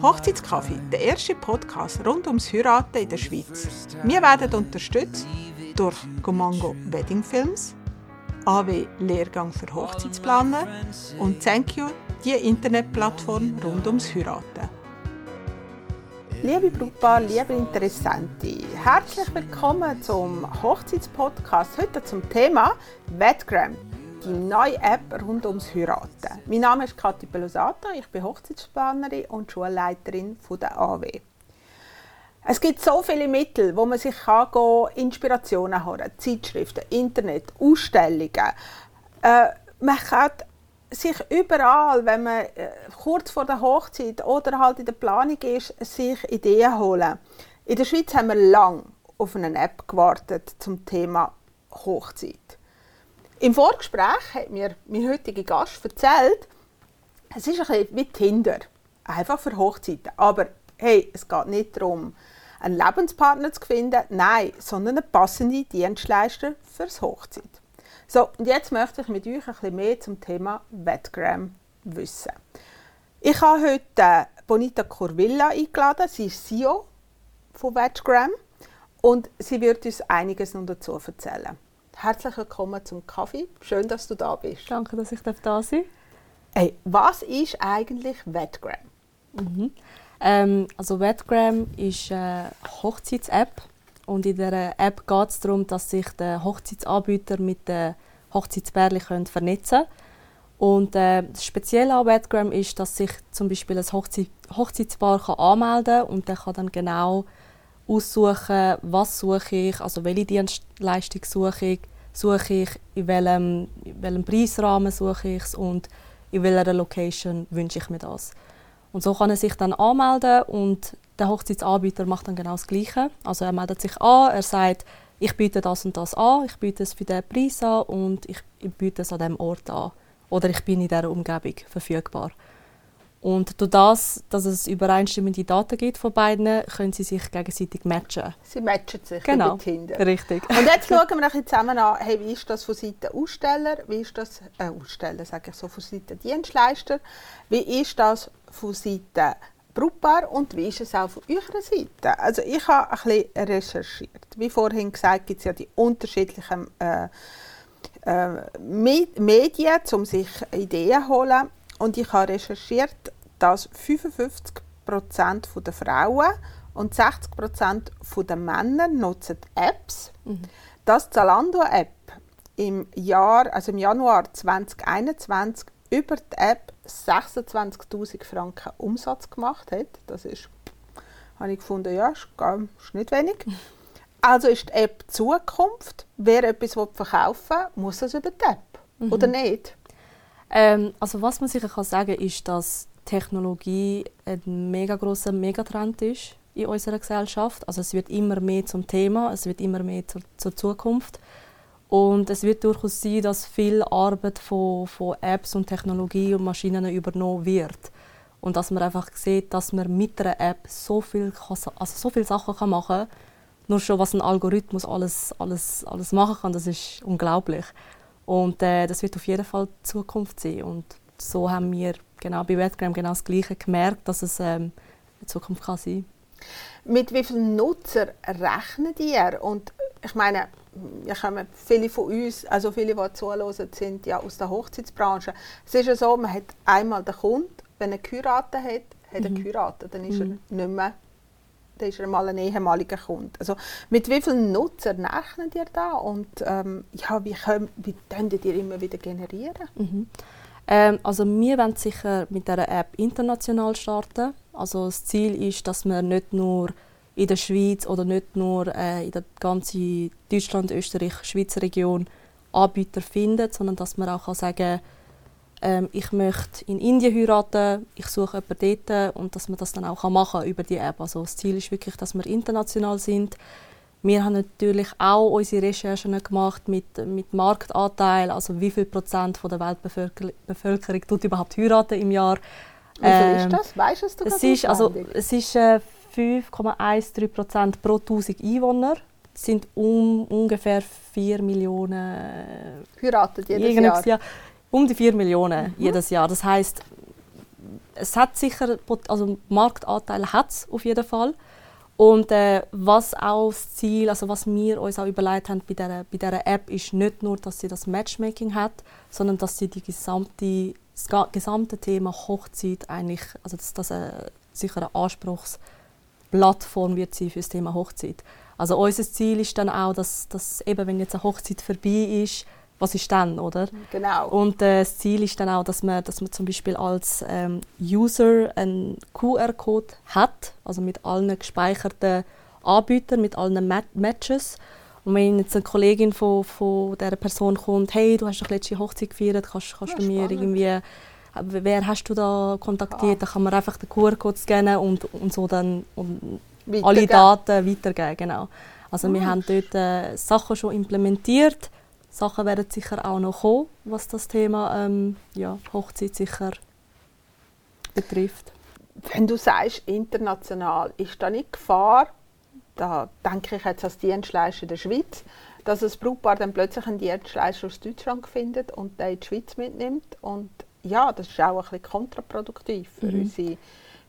Hochzeitskaffee, der erste Podcast rund ums Heiraten in der Schweiz. Wir werden unterstützt durch Gomango Wedding Films, AW Lehrgang für Hochzeitsplaner und Thank You, die Internetplattform rund ums Heiraten. Liebe Brautpaar, liebe Interessante, herzlich willkommen zum Hochzeitspodcast. Heute zum Thema Wetgram, die neue App rund ums Heiraten. Mein Name ist Kathi Pelosato, ich bin Hochzeitsplanerin und Schulleiterin der AW. Es gibt so viele Mittel, wo man sich kann gehen, Inspirationen holen Zeitschriften, Internet, Ausstellungen. Äh, man kann sich überall, wenn man äh, kurz vor der Hochzeit oder halt in der Planung ist, sich Ideen holen. In der Schweiz haben wir lang auf eine App gewartet zum Thema Hochzeit. Im Vorgespräch hat mir mein heutiger Gast erzählt, es ist ein bisschen wie Tinder, einfach für Hochzeiten. Aber hey, es geht nicht darum, einen Lebenspartner zu finden, nein, sondern einen passenden Dienstleister fürs Hochzeit. So, und jetzt möchte ich mit euch ein bisschen mehr zum Thema Wetgram wissen. Ich habe heute Bonita Corvilla eingeladen, sie ist CEO von Wetgram und sie wird uns einiges noch dazu erzählen. Herzlich willkommen zum Kaffee. Schön, dass du da bist. Danke, dass ich da sein darf. Hey, was ist eigentlich Wetgram? Mhm. Ähm, also Wetgram ist eine Hochzeits-App und in dieser App geht es darum, dass sich der Hochzeitsanbieter mit den Hochzeitspärchen vernetzen können. Und äh, das Spezielle an Wetgram ist, dass sich zum Beispiel ein Hochzeit Hochzeitspaar kann anmelden kann und der kann dann genau aussuchen, was suche ich, also welche Dienstleistung suche ich, suche ich, in welchem, in welchem Preisrahmen suche ich es und in welcher Location wünsche ich mir das. Und so kann er sich dann anmelden und der Hochzeitsanbieter macht dann genau das Gleiche. Also er meldet sich an, er sagt, ich biete das und das an, ich biete es für diesen Preis an und ich, biete es an diesem Ort an. Oder ich bin in dieser Umgebung verfügbar. Und durch das, dass es übereinstimmende Daten gibt von beiden, können sie sich gegenseitig matchen. Sie matchen sich genau. mit Tinder. Richtig. Und jetzt schauen wir noch zusammen an, hey, wie ist das von Seiten Aussteller, wie ist das, äh, Aussteller sage ich so, von Seiten Dienstleister, wie ist das von Seiten Brautpaar und wie ist es auch von eurer Seite? Also ich habe ein bisschen recherchiert. Wie vorhin gesagt, gibt es ja die unterschiedlichen äh, äh, Medien, um sich Ideen zu holen. Und ich habe recherchiert, dass 55% der Frauen und 60% der Männer nutzen Apps. Mhm. Dass Zalando-App im Jahr, also im Januar 2021 über die App 26.000 Franken Umsatz gemacht hat. Das ist, habe ich gefunden, ja, ist, ist nicht wenig. Also ist die App Zukunft. Wer etwas verkaufen will, muss es über die App. Mhm. Oder nicht? Ähm, also was man sicher kann sagen ist, dass Technologie ein mega großer Megatrend ist in unserer Gesellschaft. Also es wird immer mehr zum Thema, es wird immer mehr zur, zur Zukunft. Und es wird durchaus sein, dass viel Arbeit von, von Apps und Technologie und Maschinen übernommen wird. Und dass man einfach sieht, dass man mit einer App so viel, also so viele Sachen machen kann. Nur schon, was ein Algorithmus alles, alles, alles machen kann, das ist unglaublich. Und äh, das wird auf jeden Fall die Zukunft sein. Und so haben wir genau bei Wetgram genau das Gleiche gemerkt, dass es ähm, in Zukunft kann sein Mit wie vielen Nutzern rechnen ihr? Und ich meine, ja, kommen viele von uns, also viele, die zuhören, sind ja aus der Hochzeitsbranche. Es ist ja so, man hat einmal den Kunden, wenn er geheiratet hat, hat er mhm. geheiratet, dann ist mhm. er nicht mehr dann ist er mal ein ehemaliger Kunde. Also mit wie vielen Nutzern rechnet ihr da und ähm, ja, wie, könnt, wie könnt ihr immer wieder generieren? Mhm. Ähm, also wir wollen sicher mit dieser App international starten. Also das Ziel ist, dass wir nicht nur in der Schweiz oder nicht nur äh, in der ganzen Deutschland, Österreich, Schweizer Region Anbieter finden, sondern dass man auch sagen kann, ähm, ich möchte in Indien heiraten, ich suche jemanden dort und dass man das dann auch machen kann über die App. Also das Ziel ist wirklich, dass wir international sind. Wir haben natürlich auch unsere Recherchen gemacht mit, mit Marktanteil, also wie viel Prozent von der Weltbevölkerung tut überhaupt heiraten im Jahr. Wie viel ähm, ist das? Weißt du es es ist, also, Es ist äh, 5,13 Prozent pro 1000 Einwohner. Das sind um, ungefähr 4 Millionen äh, heiraten jedes Jahr. Jahr um die 4 Millionen jedes Jahr. Das heißt, es hat sicher, also Marktanteile hat es auf jeden Fall. Und äh, was auch das Ziel, also was wir uns auch überlegt haben bei dieser, bei dieser App, ist nicht nur, dass sie das Matchmaking hat, sondern dass sie die gesamte, das gesamte Thema Hochzeit eigentlich, also dass das äh, sicher eine Anspruchsplattform wird sein für das Thema Hochzeit. Also unser Ziel ist dann auch, dass, dass eben, wenn jetzt eine Hochzeit vorbei ist, was ist dann, oder? Genau. Und äh, das Ziel ist dann auch, dass man, dass man zum Beispiel als ähm, User einen QR-Code hat, also mit allen gespeicherten Anbietern, mit allen Mat Matches. Und wenn jetzt eine Kollegin von, von dieser Person kommt, hey, du hast doch letzte Hochzeit gefeiert, kannst, kannst ja, du mir irgendwie, äh, wer hast du da kontaktiert, ah. dann kann man einfach den QR-Code scannen und, und so dann und alle Daten weitergeben, genau. Also oh. wir haben dort äh, Sachen schon implementiert, Sachen werden sicher auch noch kommen, was das Thema ähm, ja, Hochzeit sicher betrifft. Wenn du sagst international, ist da nicht Gefahr, da denke ich jetzt als Dienstleister der Schweiz, dass das Brautpaar dann plötzlich einen Dienstleister aus Deutschland findet und den in die Schweiz mitnimmt und ja, das ist auch ein bisschen kontraproduktiv für, mhm. unsere,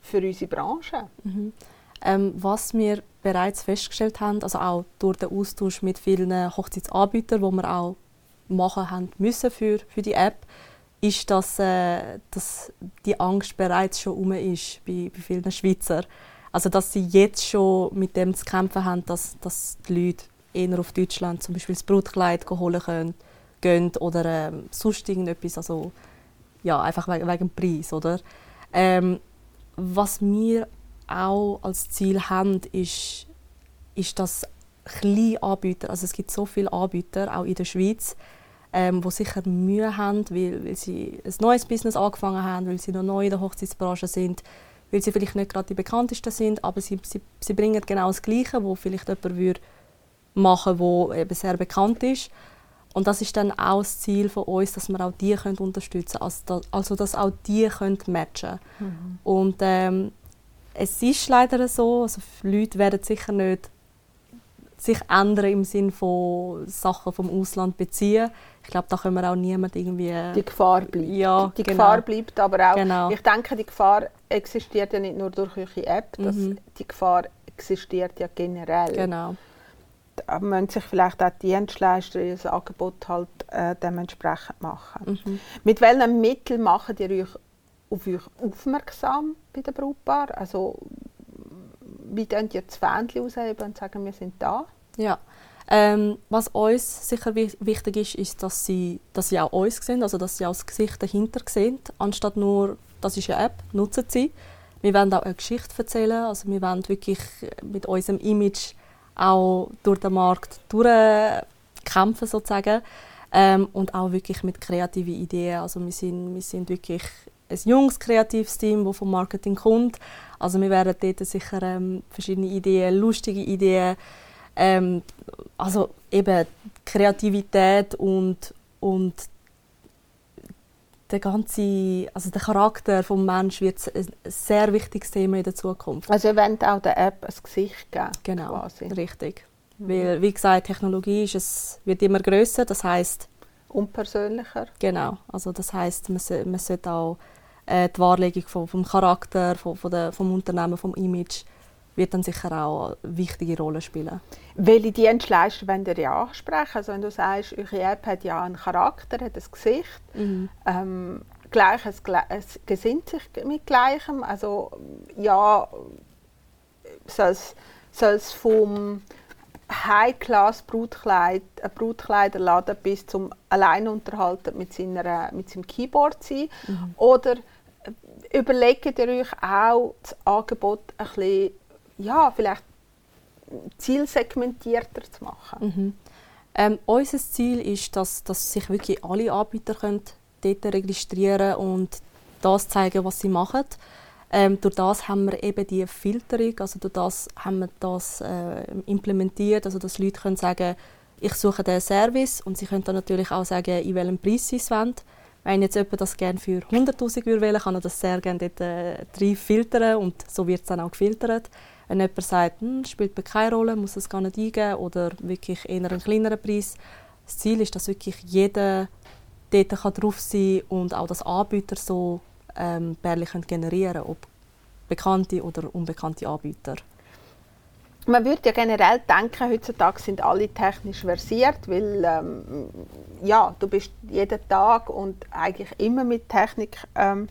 für unsere Branche. Mhm. Ähm, was wir bereits festgestellt haben, also auch durch den Austausch mit vielen Hochzeitsanbietern, wo wir auch machen haben müssen für, für die App, ist, dass, äh, dass die Angst bereits schon um ist bei, bei vielen Schweizer. Also dass sie jetzt schon mit dem zu kämpfen haben, dass, dass die Leute eher auf Deutschland zum Beispiel das Brutkleid holen können, gehen oder ähm, sonst irgendetwas, also ja, einfach wegen, wegen dem Preis, oder? Ähm, was wir auch als Ziel haben, ist, ist dass kleine Anbieter, also es gibt so viele Anbieter, auch in der Schweiz, ähm, die sicher Mühe haben, weil, weil sie ein neues Business angefangen haben, weil sie noch neu in der Hochzeitsbranche sind, weil sie vielleicht nicht gerade die bekanntesten sind, aber sie, sie, sie bringen genau das Gleiche, wo vielleicht jemand würde machen wo eben sehr bekannt ist. Und das ist dann auch das Ziel von uns, dass wir auch die können unterstützen können, also dass auch die können matchen mhm. Und ähm, es ist leider so, also Leute werden sicher nicht sich ändern im Sinne von Sachen vom Ausland beziehen. Ich glaube, da können wir auch niemand irgendwie... Die Gefahr bleibt. Ja, die genau. Gefahr bleibt, aber auch... Genau. Ich denke, die Gefahr existiert ja nicht nur durch eure App, das, mhm. die Gefahr existiert ja generell. Genau. Da müssen sich vielleicht auch die Dienstleister ihr Angebot halt äh, dementsprechend machen. Mhm. Mit welchen Mitteln machen ihr euch auf euch aufmerksam bei den Brautpaar? Also wie könnt ihr das Fähnchen ausheben und sagen, wir sind da? Ja. Ähm, was uns sicher wichtig ist, ist, dass sie, dass sie auch uns sehen, also dass sie auch das Gesicht dahinter sehen, anstatt nur, das ist eine App, nutzen sie. Wir wollen auch eine Geschichte erzählen, also wir wollen wirklich mit unserem Image auch durch den Markt durchkämpfen sozusagen ähm, und auch wirklich mit kreativen Ideen. Also wir sind, wir sind wirklich ein junges, kreatives Team, das vom Marketing kommt. Also wir werden dort sicher ähm, verschiedene Ideen, lustige Ideen, ähm, also eben Kreativität und, und der ganze, also der Charakter des Menschen wird ein sehr wichtiges Thema in der Zukunft. Also ihr wollt auch der App ein Gesicht geben? Genau, quasi. richtig. Mhm. Weil, wie gesagt, Technologie ist, es wird immer größer, das heißt unpersönlicher. Genau, also das heißt, man, man sollte auch äh, die Wahrlegung vom, vom Charakter, vom, vom, der, vom Unternehmen, vom Image wird dann sicher auch eine wichtige Rolle spielen. Welche Dienstleister wollen ihr ja ansprechen? Also wenn du sagst, eure App hat ja einen Charakter, hat ein Gesicht, mhm. ähm, Gleiches es gesinnt sich mit Gleichem. Also ja, soll es vom High-Class-Brutkleid, Brutkleiderladen bis zum Alleinunterhalten mit, seiner, mit seinem Keyboard sein? Mhm. Oder überlegt ihr euch auch das Angebot ein bisschen, ja, vielleicht zielsegmentierter zu machen? Mhm. Ähm, unser Ziel ist, dass, dass sich wirklich alle Anbieter können dort registrieren und das zeigen, was sie machen. Ähm, durch das haben wir eben die Filterung, also durch das haben wir das äh, implementiert, also dass Leute können sagen, ich suche den Service und sie können dann natürlich auch sagen, in welchem Preis sie es wollen. Wenn jetzt jemand das gerne für 100'000 will, kann er das sehr gerne dort äh, filtern und so wird es dann auch gefiltert. Wenn jemand sagt, hm, spielt mir keine Rolle, muss es gar nicht eingeben oder wirklich eher einen kleineren Preis. Das Ziel ist, dass wirklich jeder dort kann drauf sein und auch das Anbieter so ähm, Bärli können generieren ob bekannte oder unbekannte Anbieter. Man würde ja generell denken, heutzutage sind alle technisch versiert, weil ähm, ja, du bist jeden Tag und eigentlich immer mit Technik ähm,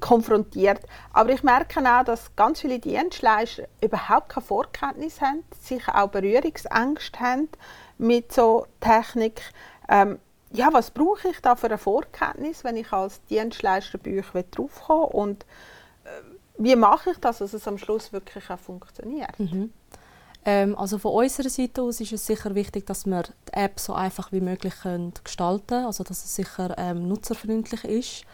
konfrontiert. Aber ich merke auch, dass ganz viele Dienstleister überhaupt keine Vorkenntnis haben, sich auch Berührungsängste haben mit so Technik. Ähm, ja, was brauche ich da für eine Vorkenntnis, wenn ich als Dienstleister bei euch draufkomme wie mache ich das, dass es am Schluss wirklich auch funktioniert? Mhm. Ähm, also von unserer Seite aus ist es sicher wichtig, dass wir die App so einfach wie möglich gestalten können, also dass es sicher ähm, nutzerfreundlich ist.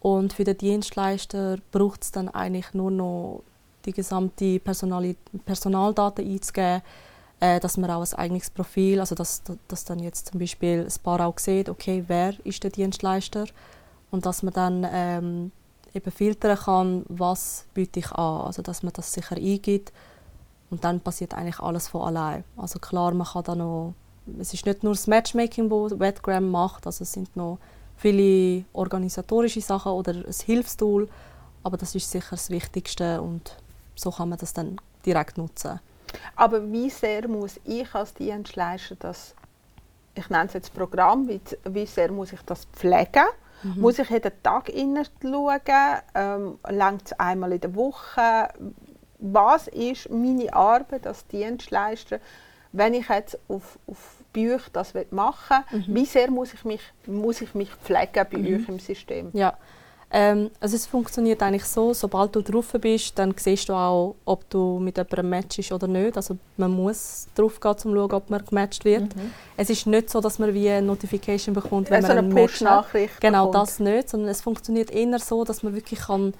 Und für den Dienstleister braucht es dann eigentlich nur noch die gesamte Personal Personaldaten einzugeben, äh, dass man auch ein eigenes Profil, also dass, dass dann jetzt zum Beispiel ein Paar auch sieht, okay, wer ist der Dienstleister und dass man dann ähm, eben filtern kann, was biete ich an, also dass man das sicher eingibt und dann passiert eigentlich alles von allein. Also klar, man kann da noch, es ist nicht nur das Matchmaking, das Wetgram macht, also es sind noch viele organisatorische Sachen oder ein Hilfstool, aber das ist sicher das Wichtigste und so kann man das dann direkt nutzen. Aber wie sehr muss ich als Dienstleister das, ich nenne es jetzt Programm, wie, sehr muss ich das pflegen? Mhm. Muss ich jeden Tag schauen? Ähm, Längt es einmal in der Woche? Was ist meine Arbeit als Dienstleister, wenn ich jetzt auf, auf bei das machen will? Mhm. Wie sehr muss ich mich, muss ich mich pflegen bei mhm. euch im System? Ja. Ähm, also es funktioniert eigentlich so, sobald du drauf bist, dann siehst du auch, ob du mit jemandem matchst oder nicht. Also man muss drauf gehen, um zu schauen, ob man gematcht wird. Mhm. Es ist nicht so, dass man wie eine Notification bekommt, wenn, wenn man eine Push-Nachricht Genau, bekommt. das nicht, sondern es funktioniert eher so, dass man wirklich kann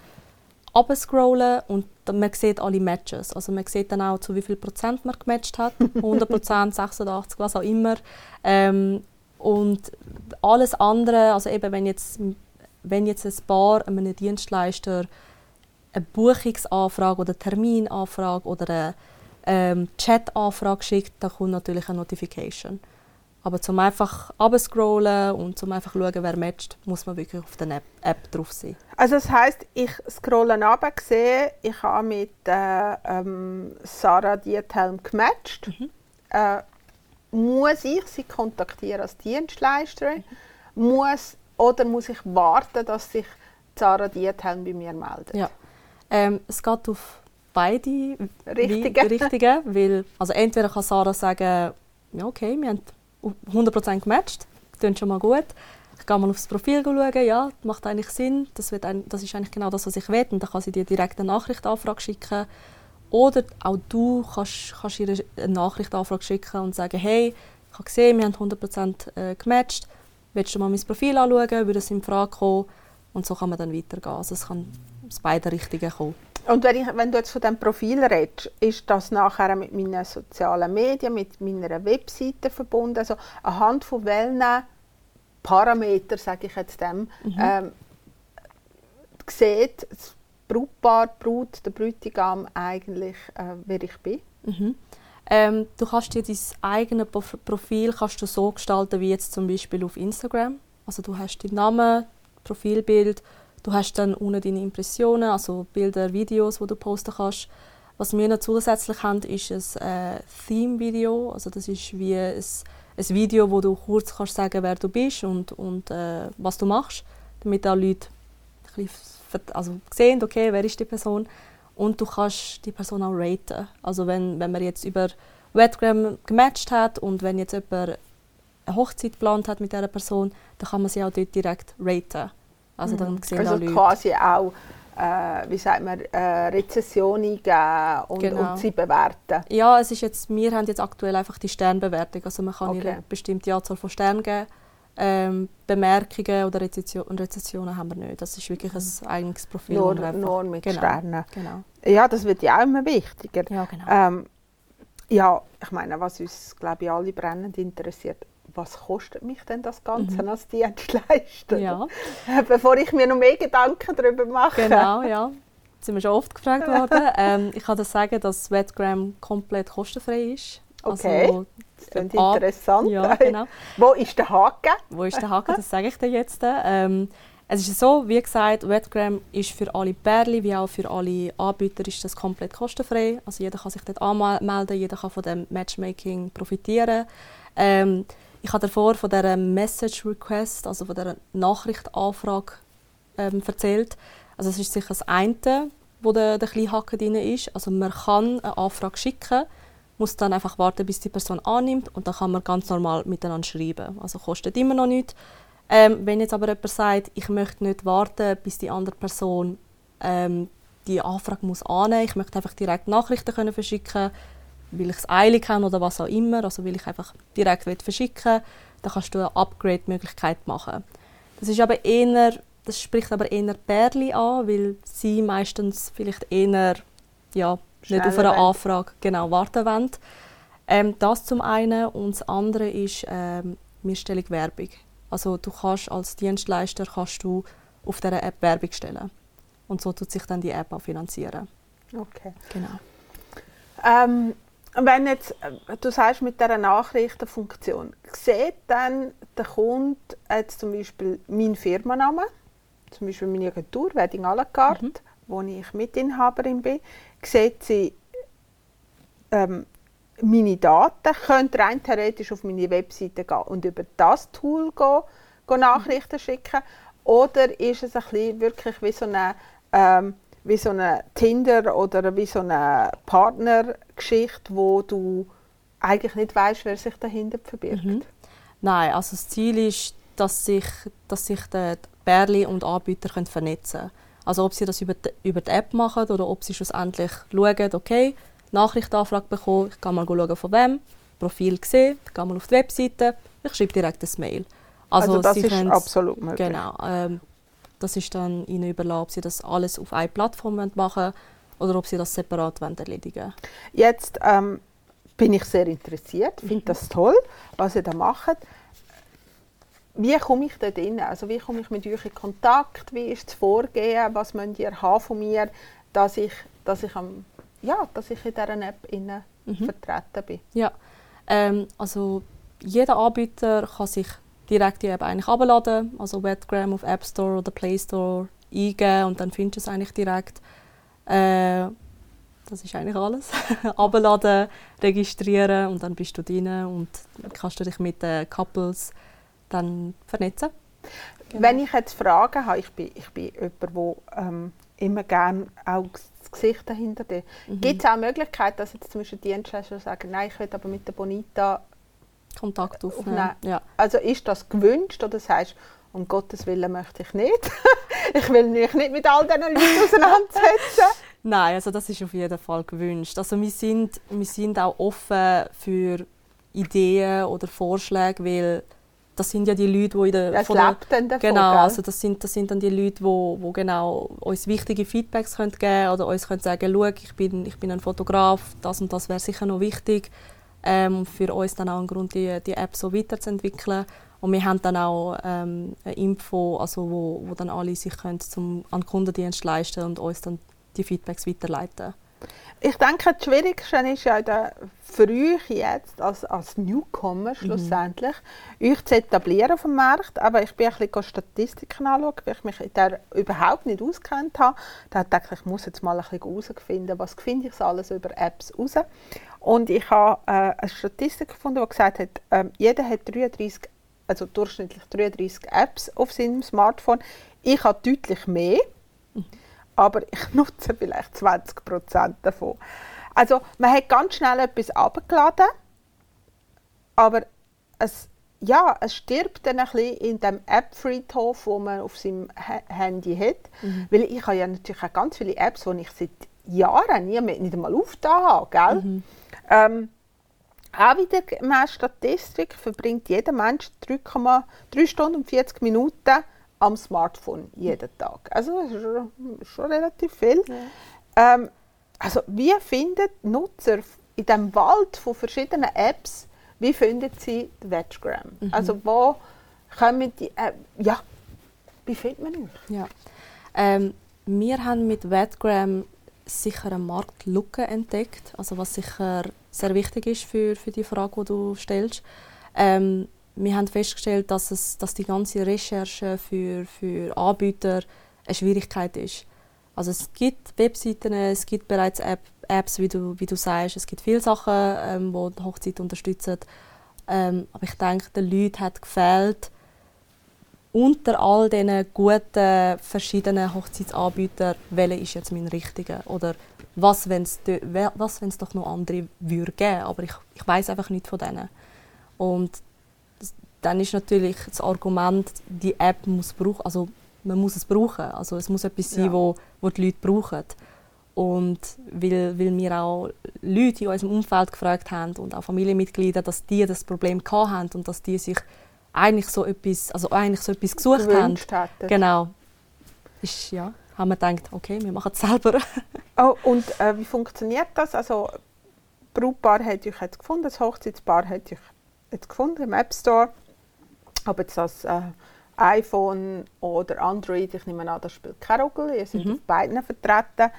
abscrollen und man sieht alle Matches. Also man sieht dann auch, zu wie viel Prozent man gematcht hat. 100 Prozent, 86, was auch immer. Ähm, und alles andere, also eben wenn jetzt wenn jetzt ein Paar einem Dienstleister eine Buchungsanfrage oder Terminanfrage oder eine ähm, Chatanfrage schickt, dann kommt natürlich eine Notification. Aber zum einfach abscrollen und zum einfach schauen, wer matcht, muss man wirklich auf der App, drauf sein. Also das heißt, ich scrolle runter, sehe, ich habe mit äh, ähm, Sarah Diethelm gematcht. Mhm. Äh, muss ich sie kontaktieren als Dienstleisterin? Mhm. Muss oder muss ich warten, dass sich Zara Diethelm bei mir meldet? Ja. Ähm, es geht auf beide Richtige. Richtige weil, also entweder kann Sarah sagen, ja okay, wir haben 100% gematcht, das klingt schon mal gut. Ich gehe mal aufs Profil schauen, ja, das macht eigentlich Sinn, das, wird ein, das ist eigentlich genau das, was ich will und dann kann sie dir direkt eine Nachrichtanfrage schicken. Oder auch du kannst, kannst ihr eine Nachrichtanfrage schicken und sagen, hey, ich habe gesehen, wir haben 100% äh, gematcht, willst du mal mein Profil anschauen, würde es in Frage kommen und so kann man dann weitergehen. Also es kann aus beiden Richtungen kommen. Und wenn, ich, wenn du jetzt von diesem Profil redest, ist das nachher mit meinen sozialen Medien, mit meiner Webseite verbunden? Also anhand von welchen Parametern, sage ich jetzt dem, mhm. ähm, sieht das Brautpaar, die Brut, der Bräutigam eigentlich, äh, wer ich bin? Mhm. Ähm, du kannst dir dein eigenes Profil kannst du so gestalten wie jetzt zum Beispiel auf Instagram. Also du hast deinen Namen, Profilbild, du hast dann unten deine Impressionen, also Bilder, Videos, die du posten kannst. Was wir noch zusätzlich haben, ist ein äh, Theme-Video. Also das ist wie ein, ein, Video, wo du kurz kannst sagen, wer du bist und, und äh, was du machst, damit auch Leute ein bisschen, also sehen, okay, wer ist die Person und du kannst die Person auch raten. Also wenn, wenn man jetzt über Wetgram gematcht hat und wenn jetzt jemand eine Hochzeit geplant hat mit dieser Person, dann kann man sie auch dort direkt raten. Also dann mhm. sehen also Leute. quasi auch äh, wie sagt man, äh, Rezessionen geben und, genau. und, sie bewerten? Ja, es ist jetzt, wir haben jetzt aktuell einfach die Sternbewertung. Also man kann okay. eine bestimmte Anzahl von Sternen geben ähm, Bemerkungen oder Rezessionen haben wir nicht. Das ist wirklich ein eigenes Profil. Nur, nur mit genau. Sternen. Genau. Ja, das wird ja auch immer wichtiger. Ja, genau. Ähm, ja, ich meine, was uns, glaube ich, alle brennend interessiert, was kostet mich denn das Ganze mhm. als Dienstleister? Ja. Bevor ich mir noch mehr Gedanken darüber mache. Genau, ja. Das sind wir schon oft gefragt worden. ähm, ich kann dir sagen, dass Wetgram komplett kostenfrei ist. Okay. Also, Das klingt interessant. ja, genau. Wo ist der Haken? Wo ist der Haken? Das sage ich dir jetzt. Ähm, es ist so, wie gesagt, Wetgram ist für alle Pärchen wie auch für alle Anbieter ist das komplett kostenfrei. Also jeder kann sich dort anmelden, jeder kann von dem Matchmaking profitieren. Ähm, ich habe davor von der Message Request, also von der Nachrichtanfrage ähm, erzählt. Also es ist sicher das eine, wo der, der kleine Haken drin ist. Also man kann eine Anfrage schicken, muss dann einfach warten, bis die Person annimmt und dann kann man ganz normal miteinander schreiben. Also kostet immer noch nichts. Ähm, wenn jetzt aber jemand sagt, ich möchte nicht warten, bis die andere Person ähm, die Anfrage muss annehmen, ich möchte einfach direkt Nachrichten können verschicken, weil ich es eilig habe oder was auch immer, also will ich einfach direkt will verschicken, dann kannst du eine Upgrade-Möglichkeit machen. Das ist aber eher, das spricht aber eher Pärchen an, weil sie meistens vielleicht eher ja, nicht auf eine. Anfrage genau warten wollen. Ähm, das zum einen und das andere ist ähm, Mirstellung Werbung. Also du kannst als Dienstleister kannst du auf dieser App Werbung stellen und so tut sich dann die App auch finanzieren. Okay. Genau. Ähm, wenn jetzt, äh, du sagst mit dieser Nachrichtenfunktion, sieht dann der Kunde jetzt zum Beispiel meinen Firmennamen, zum Beispiel meine Agentur, Wedding à la carte, Mhm. Wo ich Mitinhaberin bin, sieht sie ähm, meine Daten, könnte rein theoretisch auf meine Webseite gehen und über das Tool gehen, gehen Nachrichten schicken. Oder ist es ein bisschen wirklich wie so eine, ähm, wie so eine Tinder oder wie so eine Partnergeschichte, wo du eigentlich nicht weißt, wer sich dahinter verbirgt. Mhm. Nein, also das Ziel ist, dass sich, dass sich die Pärchen und Anbieter können vernetzen können. Also ob sie das über die, über die App machen oder ob sie schlussendlich schauen, okay, Nachrichtenanfrage bekommen, ich kann mal schauen von wem, Profil gesehen, ich gehe mal auf die Webseite, ich schreibe direkt ein Mail. Also, das sie ist absolut möglich. Genau. Ähm, das ist dann ihnen überlassen, ob sie das alles auf einer Plattform wollen machen oder ob sie das separat wollen erledigen Jetzt ähm, bin ich sehr interessiert, finde das toll, was ihr da macht. Wie komme ich dort rein? Also wie komme ich mit euch in Kontakt? Wie ist das Vorgehen? Was müsst ihr haben von mir, dass ich, dass ich, am, ja, dass ich in dieser App innen Mhm. vertreten bin? Ja, ähm, also jeder Anbieter kann sich direkt die App eigentlich abladen, also Wetgram auf App Store oder Play Store eingeben und dann findest du es eigentlich direkt. Äh, das ist eigentlich alles. abladen, registrieren und dann bist du drin und kannst du dich mit den Couples dann vernetzen. Genau. Wenn ich jetzt Fragen habe, ich bin, ich bin jemand, der ähm, immer gerne auch das Gesicht dahinter hat. Mhm. Gibt es auch Möglichkeit, dass jetzt zum Beispiel Dienstleister sagen, nein, ich will aber mit der Bonita, Kontakt aufnehmen. Aufnehmen. Ja. also ist das gewünscht oder sagst du, um Gottes Willen möchte ich nicht. ich will mich nicht mit all diesen Leuten auseinandersetzen. Nein, also das ist auf jeden Fall gewünscht. Also wir sind, wir sind auch offen für Ideen oder Vorschläge, weil das sind ja die Leute, die in der der- lebt dann davon. Genau, also das sind, das sind dann die Leute, die wo, wo genau uns wichtige Feedbacks können geben oder uns können sagen, schau, ich bin, ich bin ein Fotograf, das und das wäre sicher noch wichtig, ähm, für uns dann auch einen Grund, die, die App so weiterzuentwickeln. Und wir haben dann auch ähm, eine Info, also wo, wo dann alle sich können zum, an den Kundendienst leisten und uns dann die Feedbacks weiterleiten. Ich denke, das Schwierigste ist ja da für euch jetzt als, als Newcomer schlussendlich, euch zu etablieren auf dem Markt. Aber ich bin ein bisschen Statistiken anschauen, weil ich mich in der überhaupt nicht auskennt habe. Da dachte ich, ich muss jetzt mal ein bisschen herausfinden, was finde ich alles über Apps raus. Und ich habe äh, eine Statistik gefunden, die gesagt hat, ähm, jeder hat 33, also durchschnittlich 33 Apps auf seinem Smartphone. Ich habe deutlich mehr aber ich nutze vielleicht 20 Prozent davon. Also man hat ganz schnell etwas abgeladen, aber es, ja, es stirbt dann ein bisschen in dem App-Friedhof, wo man auf seinem Ha- Handy hat. Weil ich habe ja natürlich auch ganz viele Apps, die ich seit Jahren nie mehr, nicht einmal aufgetan habe. Gell? Ähm, auch wieder gemäß Statistik verbringt jeder Mensch 3,3 Stunden und 40 Minuten am Smartphone jeden Tag. Also das ist schon, relativ viel. Ähm, also wie finden Nutzer in diesem Wald von verschiedenen Apps, wie finden sie die Wedgegram? Also wo kommen die, äh, ja, wie findet man euch? Ja. Ähm, wir haben mit Wetgram sicher eine Marktlücke entdeckt, also was sicher sehr wichtig ist für, für die Frage, die du stellst. Ähm, wir haben festgestellt, dass, es, dass die ganze Recherche für, für Anbieter eine Schwierigkeit ist. Also es gibt Webseiten, es gibt bereits App, Apps, wie du, wie du sagst, es gibt viele Sachen, ähm, die die Hochzeit unterstützen. Ähm, aber ich denke, den Leuten hat gefehlt, unter all diesen guten verschiedenen Hochzeitsanbietern, welcher ist jetzt mein richtiger? Oder was, wenn es doch noch andere würde geben, aber ich, ich weiß einfach nicht von denen. Und dann ist natürlich das Argument, die App muss brauchen, also man muss es brauchen, also es muss etwas sein, ja. wo, wo die Leute brauchen. Und weil, weil wir auch Leute in unserem Umfeld gefragt haben und auch Familienmitglieder, dass die das Problem haben und dass die sich eigentlich so etwas, also eigentlich so etwas gesucht haben. Hatten. Genau. Ist, ja, haben wir gedacht, okay, wir machen es selber. oh, und äh, wie funktioniert das? Also, Brautpaar hat euch jetzt gefunden, das Hochzeitspaar hat euch jetzt gefunden im App Store. Aber jetzt das äh, iPhone oder Android, ich nehme an, das spielt keine Rolle. Ihr seid mhm. auf beiden vertreten.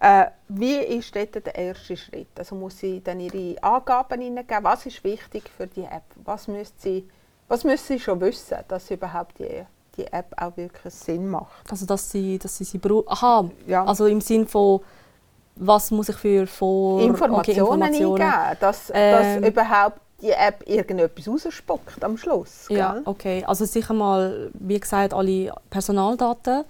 Äh, wie ist dort der erste Schritt? Also muss sie dann ihre Angaben hineingeben? Was ist wichtig für die App? Was müsste sie was müssen Sie schon wissen, dass überhaupt die, die App auch wirklich Sinn macht? Also dass Sie, dass Sie sie brauchen. Aha, ja. also im Sinn von was muss ich für Vor Informationen, okay, Informationen. eingeben, dass, ähm, dass überhaupt die App irgendetwas rausspuckt am Schluss. Gell? Ja, okay. Also sicher mal, wie gesagt, alle Personaldaten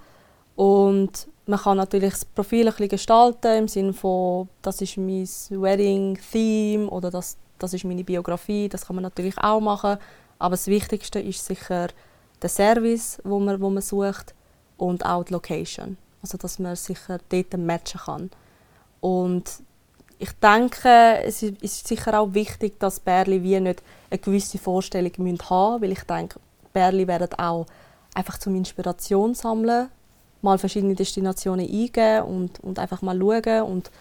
und man kann natürlich das Profil ein bisschen gestalten im Sinne von, das ist mein Wedding-Theme oder das, das ist meine Biografie, das kann man natürlich auch machen. Aber das Wichtigste ist sicher der Service, wo man, wo man sucht und auch die Location. Also dass man sicher dort matchen kann. Und ich denke, es ist sicher auch wichtig, dass Bärli wie nicht eine gewisse Vorstellung haben müssen, weil ich denke, Bärli werden auch einfach zum Inspiration sammeln, mal verschiedene Destinationen eingeben und, und einfach mal schauen und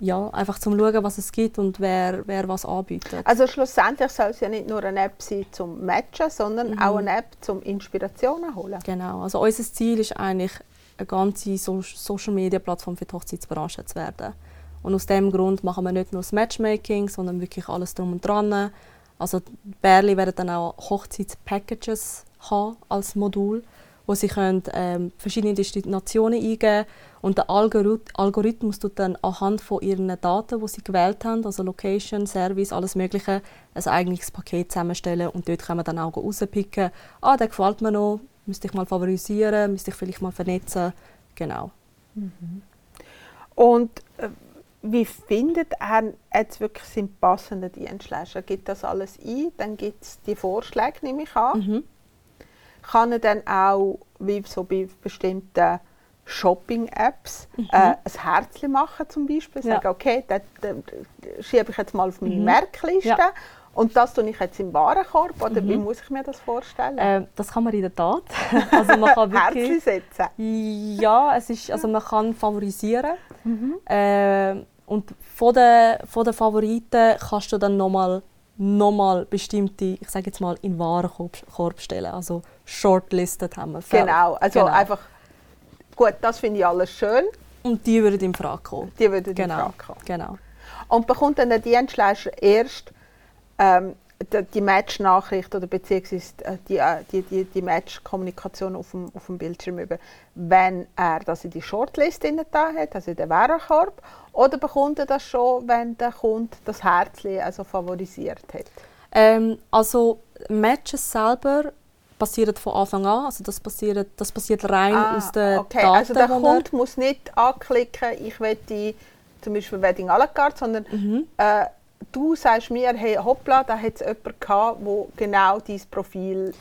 ja, einfach zum schauen, was es gibt und wer, wer was anbietet. Also schlussendlich soll es ja nicht nur eine App sein zum Matchen, sondern mhm. auch eine App zum Inspirationen holen. Genau, also unser Ziel ist eigentlich, eine ganze so Social-Media-Plattform für die Hochzeitsbranche zu werden. Und aus diesem Grund machen wir nicht nur das Matchmaking, sondern wirklich alles drum und dran. Also die Bärli werden dann auch Hochzeitspackages haben als Modul wo sie können, ähm, verschiedene Destinationen eingeben können. und der Algorithmus tut dann anhand von ihren Daten, die sie gewählt haben, also Location, Service, alles Mögliche, ein eigenes Paket zusammenstellen und dort kann man dann auch rauspicken, ah, der gefällt mir noch, müsste ich mal favorisieren, müsste ich vielleicht mal vernetzen, genau. Mhm. Und äh, wie findet er jetzt wirklich seinen passenden Dienstleister? Gibt das alles ein, dann gibt es die Vorschläge, nehme ich an. Mhm kann er dann auch, wie so bei bestimmten Shopping-Apps, mhm. äh, ein Herzchen machen zum Beispiel. Ja. Sagen, okay, das, das schiebe ich jetzt mal auf meine mhm. Merkliste. Ja. Und das tue ich jetzt im Warenkorb, oder mhm. wie muss ich mir das vorstellen? Äh, das kann man in der Tat. also man kann wirklich, setzen? Ja, es ist, also man kann favorisieren. Mhm. Äh, und von den, von den Favoriten kannst du dann nochmal nochmal bestimmte, ich sage jetzt mal, in Warenkorb stellen. Also shortlisted haben wir. Genau, also genau. einfach, gut, das finde ich alles schön. Und die würden in Frage kommen. Die würden genau. in Frage kommen. Genau. Und bekommt dann der Dienstleister erst ähm, die, Match-Nachricht oder beziehungsweise äh, die, äh, die, die, die Match-Kommunikation auf dem, auf dem Bildschirm über, wenn er das in die Shortlist da hat, also in den Warenkorb, oder bekommt er das schon, wenn der Kunde das Herzchen also favorisiert hat? Ähm, also Matches selber passieren von Anfang an, also das passiert, das passiert rein ah, aus den okay. Daten. Also der Kunde muss nicht anklicken, ich möchte zum Beispiel Wedding à la carte, sondern mhm. äh, du sagst mir, hey, hoppla, da hat es jemanden gehabt, der genau dein Profil...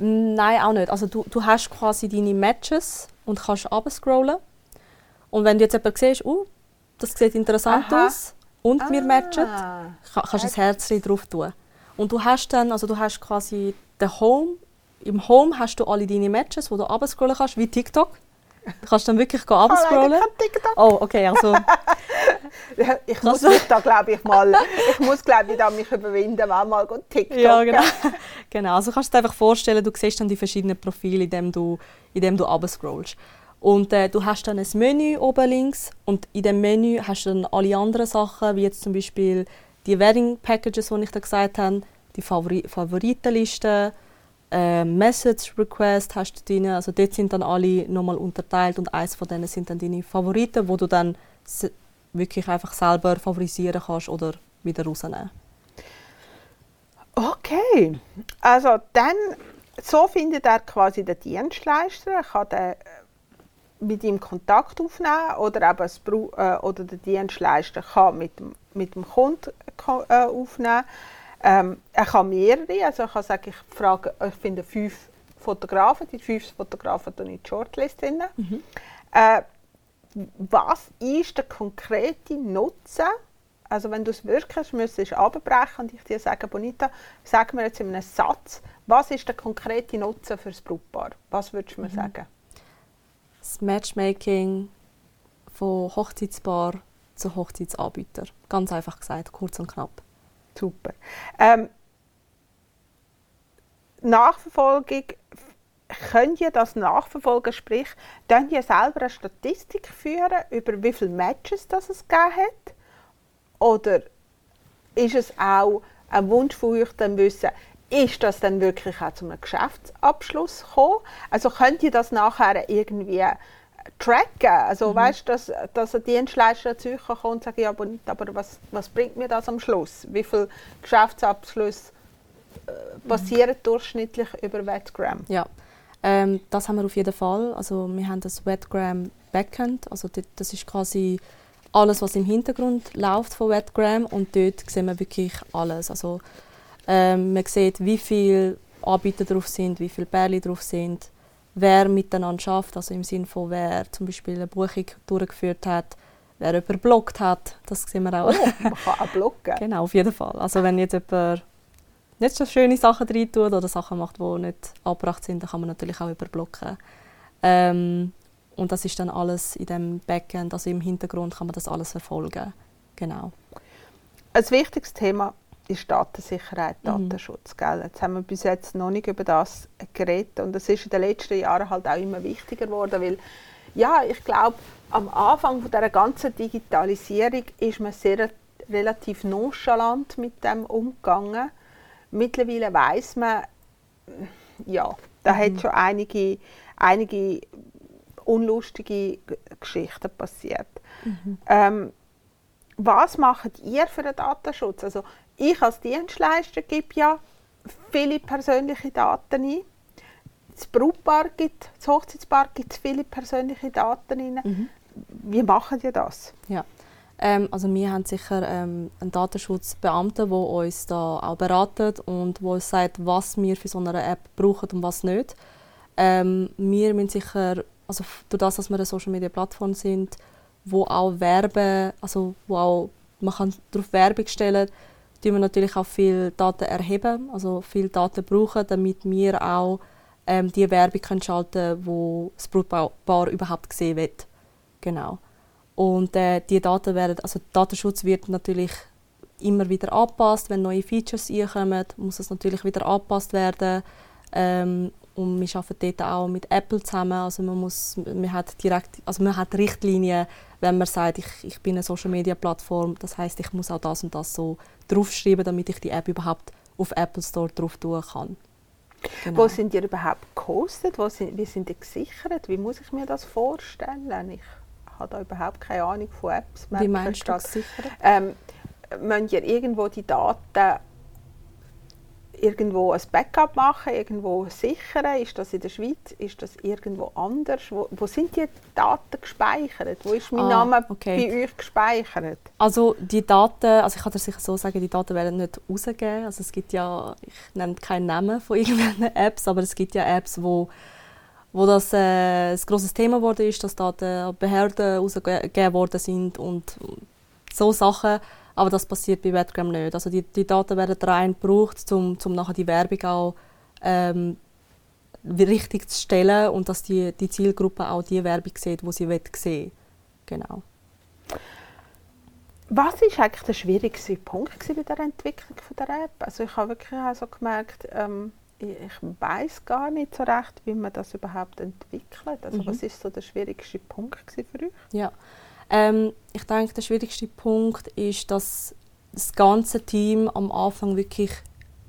Nein, auch nicht. Also du, du hast quasi deine Matches und kannst abscrollen. Und wenn du jetzt jemanden siehst, uh, das sieht interessant Aha. aus und ah. wir matchen, kannst du ein Herz drauf tun. Und du hast dann, also du hast quasi den Home, im Home hast du alle deine Matches, die du abscrollen kannst, wie TikTok. Du kannst dann wirklich abscrollen. Oh, okay, also ich muss mich da glaube ich mal, ich muss glaube ich da mich überwinden, mal TikTok. Ja, genau. genau. Also kannst du dir einfach vorstellen, du siehst dann die verschiedenen Profile, indem du, indem du abscrollst. Und äh, du hast dann ein Menü oben links und in dem Menü hast du dann alle anderen Sachen, wie jetzt zum Beispiel die Wedding Packages, die ich da gesagt habe, die Favori Favoritenliste, äh, Message Request hast du drin. Also dort sind dann alle nochmal unterteilt und eins von denen sind dann deine Favoriten, wo du dann wirklich einfach selber favorisieren kannst oder wieder rausnehmen. Okay, also dann so findet er quasi den Dienstleister. Er kann den mit ihm Kontakt aufnehmen oder eben das, äh, oder der Dienstleister kann mit dem, mit dem Kunden äh, aufnehmen. Ähm, er kann mehrere, also ich kann sagen, ich frage, ich finde fünf Fotografen, die fünf Fotografen tun in die Shortlist drin. Mhm. Äh, was ist der konkrete Nutzen? Also wenn du es wirklich müsstest abbrechen und ich dir sage, Bonita, sag mir jetzt in einem Satz, was ist der konkrete Nutzen für das Brautpaar? Was würdest du mir mhm. sagen? das Matchmaking von Hochzeitspaar zu Hochzeitsanbieter. Ganz einfach gesagt, kurz und knapp. Super. Ähm, Nachverfolgung, könnt ihr das nachverfolgen? Sprich, könnt ihr selber eine Statistik führen, über wie viele Matches das es gegeben hat? Oder ist es auch ein Wunsch von euch, dann wissen, ist das dann wirklich auch zu einem Geschäftsabschluss gekommen? Also könnt ihr das nachher irgendwie tracken? Also mhm. weißt, dass, dass ein Dienstleister zu euch kommt und sagt, ja, aber, aber was, was bringt mir das am Schluss? Wie viele Geschäftsabschlüsse äh, passieren mhm. durchschnittlich über Wetgram? Ja, ähm, das haben wir auf jeden Fall. Also wir haben das Wetgram Backend, also das ist quasi alles, was im Hintergrund läuft von Wetgram und dort sehen wir wirklich alles. Also ähm, man sieht, wie viele Anbieter drauf sind, wie viele Pärchen drauf sind, wer miteinander schafft, also im Sinne von wer zum Beispiel eine Buchung durchgeführt hat, wer jemanden blockt hat, das sehen wir auch. Oh, man kann auch blocken. genau, auf jeden Fall. Also wenn jetzt jemand nicht so schöne Sachen rein tut oder Sachen macht, die nicht angebracht sind, dann kann man natürlich auch überblocken. Ähm, und das ist dann alles in dem Backend, also im Hintergrund kann man das alles verfolgen. Genau. Ein wichtiges Thema ist Datensicherheit, mhm. Datenschutz. Gell? Jetzt haben wir bis jetzt noch nicht über das geredet und das ist in den letzten Jahren halt auch immer wichtiger geworden, weil ja, ich glaube, am Anfang von der ganzen Digitalisierung ist man sehr relativ nonchalant mit dem umgegangen. Mittlerweile weiß man, ja, da mhm. hat schon einige, einige unlustige Geschichten passiert. Mhm. Ähm, was macht ihr für den Datenschutz? Also ich als Dienstleister gebe ja viele persönliche Daten ein. Das Brautpaar gibt, das Hochzeitspaar gibt viele persönliche Daten ein. Mhm. Wie machen die das? Ja. Ähm, also wir haben sicher ähm, einen Datenschutzbeamten, der uns da auch beratet und wo uns sagt, was wir für so eine App brauchen und was nicht. Ähm, wir müssen sicher, also durch das, dass wir eine Social Media Plattform sind, wo auch Werbe, also wo auch man kann darauf Werbung stellen, tun wir natürlich auch viel Daten erheben, also viel Daten brauchen, damit wir auch ähm, die Werbung können schalten, wo das Brautpaar überhaupt gesehen wird. Genau. Und äh, die Daten werden, also Datenschutz wird natürlich immer wieder angepasst, wenn neue Features einkommen, muss es natürlich wieder angepasst werden. Ähm, und wir arbeiten dort auch mit Apple zusammen. Also man, muss, man, hat direkt, also man hat Richtlinien, wenn man sagt, ich, ich bin eine Social-Media-Plattform. Das heißt, ich muss auch das und das so draufschreiben, damit ich die App überhaupt auf Apple Store drauf tun kann. Genau. Wo sind die überhaupt gehostet? Wo sind, wie sind die gesichert? Wie muss ich mir das vorstellen? Ich habe da überhaupt keine Ahnung von Apps. Wie meinst du gesichert? Ähm, müssen ihr irgendwo die Daten irgendwo ein Backup machen, irgendwo sichern? Ist das in der Schweiz? Ist das irgendwo anders? Wo, wo sind die Daten gespeichert? Wo ist mein ah, Name okay. bei euch gespeichert? Also die Daten, also ich kann dir sicher so sagen, die Daten werden nicht rausgegeben. Also es gibt ja, ich nenne keinen Namen von irgendwelchen Apps, aber es gibt ja Apps, wo wo das äh, ein grosses Thema geworden ist, dass Daten an Behörden rausgegeben worden sind und so Sachen. Aber das passiert bei Webgram nicht. Also die, die Daten werden rein gebraucht, um, um nachher die Werbung auch ähm, richtig zu stellen und dass die, die Zielgruppe auch die Werbung sieht, die sie sehen Genau. Was war eigentlich der schwierigste Punkt bei der Entwicklung der App? Also ich habe wirklich also gemerkt, ähm, ich weiß gar nicht so recht, wie man das überhaupt entwickelt. Also Mhm. was ist so der schwierigste Punkt für euch? Ja. Ähm, ich denke, der schwierigste Punkt ist, dass das ganze Team am Anfang wirklich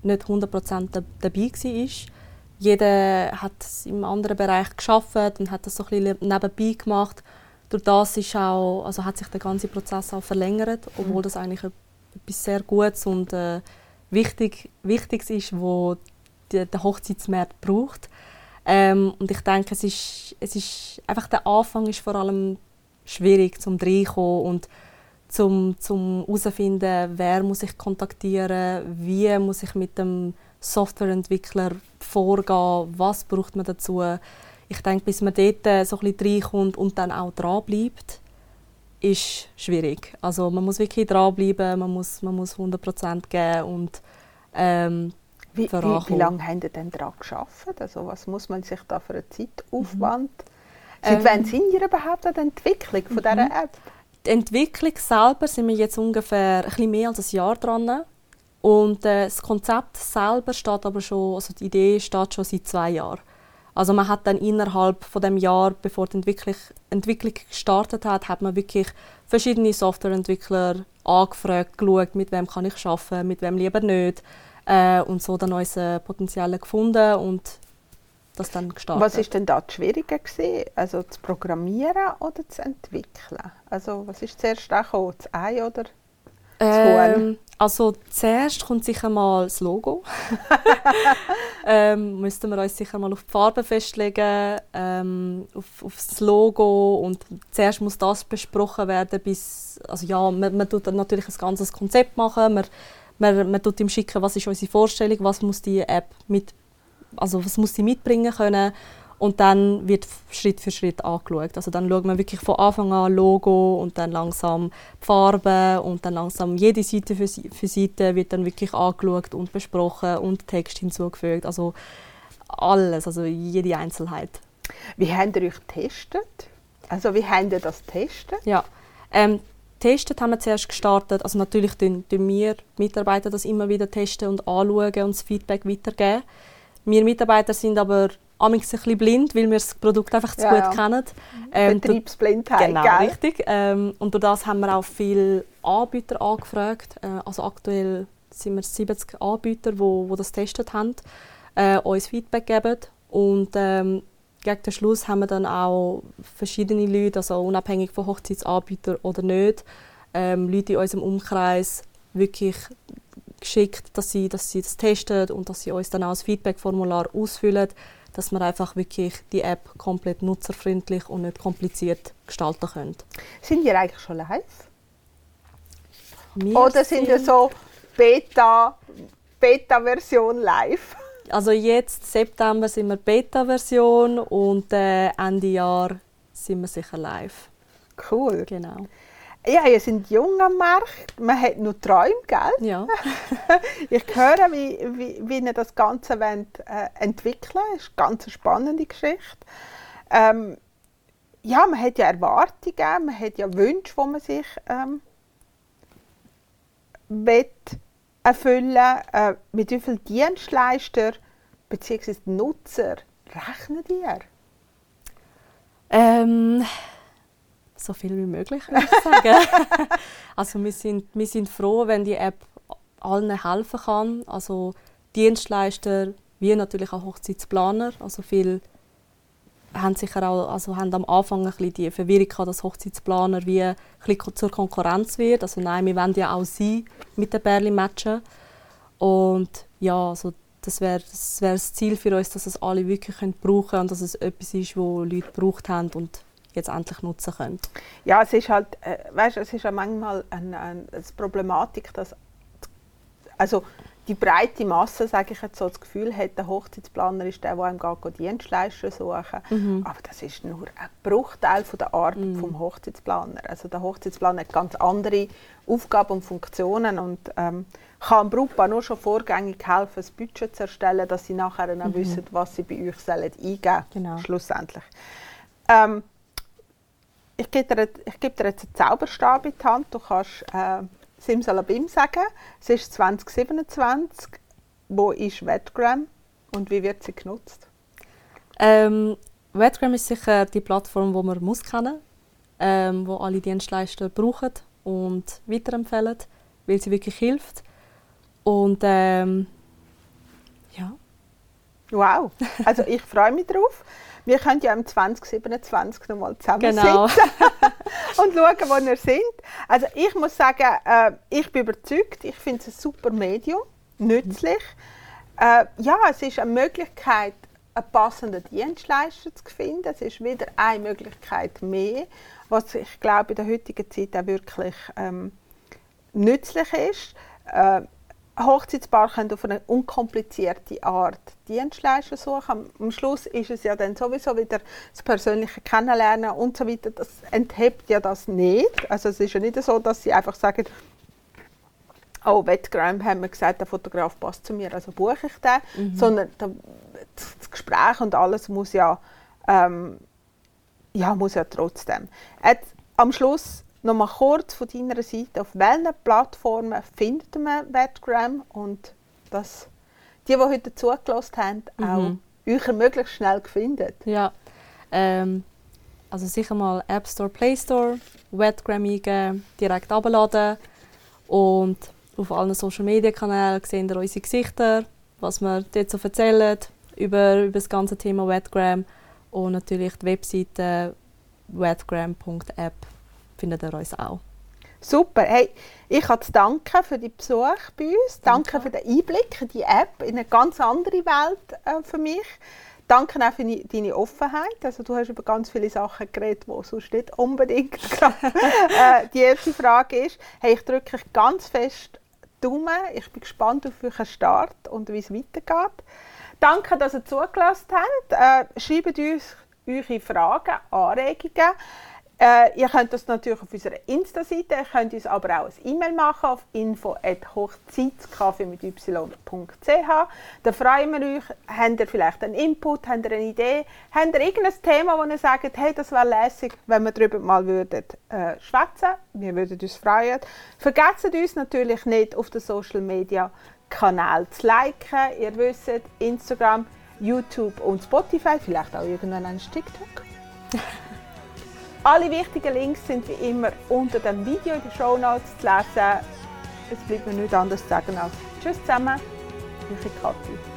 nicht 100% da- dabei war. Jeder hat im anderen Bereich geschafft und hat das so ein bisschen nebenbei gemacht. Durch das ist auch, also hat sich der ganze Prozess auch verlängert, obwohl das eigentlich etwas sehr Gutes und äh, wichtig, Wichtiges ist, wo die, der Hochzeitsmarkt braucht. Ähm, und ich denke, es ist, es ist einfach der Anfang ist vor allem schwierig zum reinkommen und zum zum herausfinden, wer muss ich kontaktieren, wie muss ich mit dem Softwareentwickler vorgehen, was braucht man dazu. Ich denke, bis man dort äh, so ein bisschen reinkommt und dann auch dranbleibt, ist schwierig. Also man muss wirklich dranbleiben, man muss, man muss 100% geben und ähm, Wie, wie, wie lange habt ihr denn daran geschafft? Also was muss man sich da für einen Zeitaufwand... Seit Ähm, wann sind ihr überhaupt an der Entwicklung von dieser Mhm. App? die Entwicklung selber sind wir jetzt ungefähr ein bisschen mehr als ein Jahr dran. Und äh, das Konzept selber steht aber schon, also die Idee steht schon seit zwei Jahren. Also man hat dann innerhalb von dem Jahr, bevor die Entwicklung, Entwicklung gestartet hat, hat man wirklich verschiedene Softwareentwickler angefragt, geschaut, mit wem kann ich arbeiten, mit wem lieber nicht. Äh, und so dann unsere Potenziale gefunden und das dann gestartet. Was ist denn da das Schwierige gewesen? Also zu programmieren oder zu entwickeln? Also was ist zuerst da gekommen? Das Ei oder Ähm, also zuerst kommt sicher mal das Logo. ähm, müssten wir uns sicher mal auf die Farbe festlegen, ähm, auf, auf das Logo und zuerst muss das besprochen werden, bis, also ja, man, man tut natürlich ein ganzes Konzept machen, man, man, man tut ihm schicken, was ist unsere Vorstellung, was muss die App mit, also was muss sie mitbringen können und dann wird Schritt für Schritt angeschaut. Also dann schaut man wirklich von Anfang an Logo und dann langsam die Farbe und dann langsam jede Seite für, für Seite wird dann wirklich angeschaut und besprochen und Text hinzugefügt. Also alles, also jede Einzelheit. wie habt ihr euch getestet? Also wie habt ihr das getestet? Ja. Ähm, testet haben wir zuerst gestartet. Also natürlich tun, tun wir Mitarbeiter das immer wieder testen und anschauen und das Feedback weitergeben. Wir Mitarbeiter sind aber amigs ein bisschen blind, weil wir das Produkt einfach zu Ja, gut ja. kennen. Ähm, durch- Betriebsblindheit, Genau, gell? richtig. Ähm, und durch das haben wir auch viele Anbieter angefragt. Äh, also aktuell sind wir 70 Anbieter, die wo, wo das getestet haben, äh, uns Feedback geben. Und ähm, gegen den Schluss haben wir dann auch verschiedene Leute, also unabhängig von Hochzeitsanbietern oder nicht, ähm, Leute in unserem Umkreis wirklich geschickt, dass sie, dass sie das testen und dass sie uns dann auch das Feedback-Formular ausfüllen, dass wir einfach wirklich die App komplett nutzerfreundlich und nicht kompliziert gestalten können. Sind ihr eigentlich schon live? Wir Oder sind ihr so Beta, Beta-Version live? Also jetzt, September, sind wir Beta-Version und äh, Ende Jahr sind wir sicher live. Cool. Genau. Ja, ihr seid jung am Markt, man hat noch Träume, gell? Ja. Ich höre, wie, wie, wie ihr das Ganze wollt, äh, entwickeln Das ist eine ganz spannende Geschichte. Ähm, ja, man hat ja Erwartungen, man hat ja Wünsche, die man sich ähm, will erfüllen äh, Mit wie vielen Dienstleister bzw. Nutzer rechnen ihr? Ähm, so viel wie möglich, würde ich sagen. also wir sind, wir sind froh, wenn die App allen helfen kann. Also Dienstleister, wie natürlich auch Hochzeitsplaner. Also viele haben sicher auch, also haben am Anfang ein bisschen die Verwirrung gehabt, dass Hochzeitsplaner wie ein zur Konkurrenz wird. Also nein, wir wollen ja auch sie mit den Bärli matchen. Und ja, also das wäre das, wär das Ziel für uns, dass es alle wirklich können brauchen können und dass es etwas ist, wo Leute gebraucht haben und jetzt endlich nutzen können. Ja, es ist halt, äh, weißt, es ist ja manchmal eine, eine, eine Problematik, dass also die breite Masse, sage ich jetzt so, das Gefühl hat, der Hochzeitsplaner ist der, der einem geht, Dienstleister suchen. Mhm. Aber das ist nur ein Bruchteil von der Arbeit vom Hochzeitsplaner. Also der Hochzeitsplaner hat ganz andere Aufgaben und Funktionen und ähm, kann dem Brautpaar nur schon vorgängig helfen, das Budget zu erstellen, dass sie nachher dann wissen, was sie bei euch sollen eingeben sollen, Genau. schlussendlich. Ähm, ich gebe dir, ich gebe dir jetzt einen Zauberstab in die Hand. Du kannst äh, Simsalabim sagen. Es ist 2027. Wo ist Wetgram? und wie wird sie genutzt? Ähm, Wetgram ist sicher die Plattform, die man muss kennen, ähm, wo alle Dienstleister brauchen und weiterempfehlen, weil sie wirklich hilft. Und ähm, ja. Wow, also ich freue mich drauf. Wir können ja im 2027 nochmal zusammensitzen Genau. und schauen, wo wir sind. Also ich muss sagen, äh, ich bin überzeugt. Ich finde es ein super Medium, nützlich. Äh, ja, es ist eine Möglichkeit, einen passenden Dienstleister zu finden. Es ist wieder eine Möglichkeit mehr, was ich glaube in der heutigen Zeit auch wirklich ähm, nützlich ist. Äh, Hochzeitspaare können auf eine unkomplizierte Art Dienstleister suchen. Am- Schluss ist es ja dann sowieso wieder das persönliche Kennenlernen und so weiter. Das enthebt ja das nicht. Also es ist ja nicht so, dass sie einfach sagen, oh, Wettgram haben wir gesagt, der Fotograf passt zu mir, also buche ich den. Sondern der, das Gespräch und alles muss ja, ähm, ja, muss ja trotzdem. Jetzt, am Schluss noch mal kurz von deiner Seite, auf welchen Plattformen findet man Wettgram und dass die, die heute zugelassen haben, auch euch möglichst schnell finden. Ja. Ähm, also sicher mal App Store, Play Store, Wetgram eingeben, direkt abladen. Und auf allen Social Media Kanälen sehen ihr unsere Gesichter, was wir dort so erzählen über, über das ganze Thema Wetgram und natürlich die Webseite wetgram.app findet ihr uns auch. Super. Hey, ich habe zu danken für den Besuch bei uns. Danke, Danke. für den Einblick in die App, in eine ganz andere Welt äh, für mich. Danke auch für die- deine Offenheit. Also, du hast über ganz viele Sachen geredet, die sonst nicht unbedingt äh, die erste Frage ist. Hey, ich drücke euch ganz fest Daumen. Ich bin gespannt auf euren Start und wie es weitergeht. Danke, dass ihr zugelassen habt. Äh, schreibt uns eure Fragen, Anregungen. Äh, ihr könnt das natürlich auf unserer Insta-Seite, ihr könnt uns aber auch ein E-Mail machen auf info.hochzeitskaffee mit. Da freuen wir euch. Habt ihr vielleicht einen Input, habt ihr eine Idee, habt ihr irgendein Thema, wo ihr sagt, hey, das wäre lässig, wenn wir darüber mal würden, äh, schwätzen Wir würden uns freuen. Vergesst uns natürlich nicht auf den Social Media Kanal zu liken. Ihr wisst, Instagram, YouTube und Spotify, vielleicht auch irgendwann ein TikTok. Alle wichtigen Links sind wie immer unter dem Video in den Show Notes zu lesen. Es bleibt mir nichts anderes zu sagen als Tschüss zusammen, eure Kathi.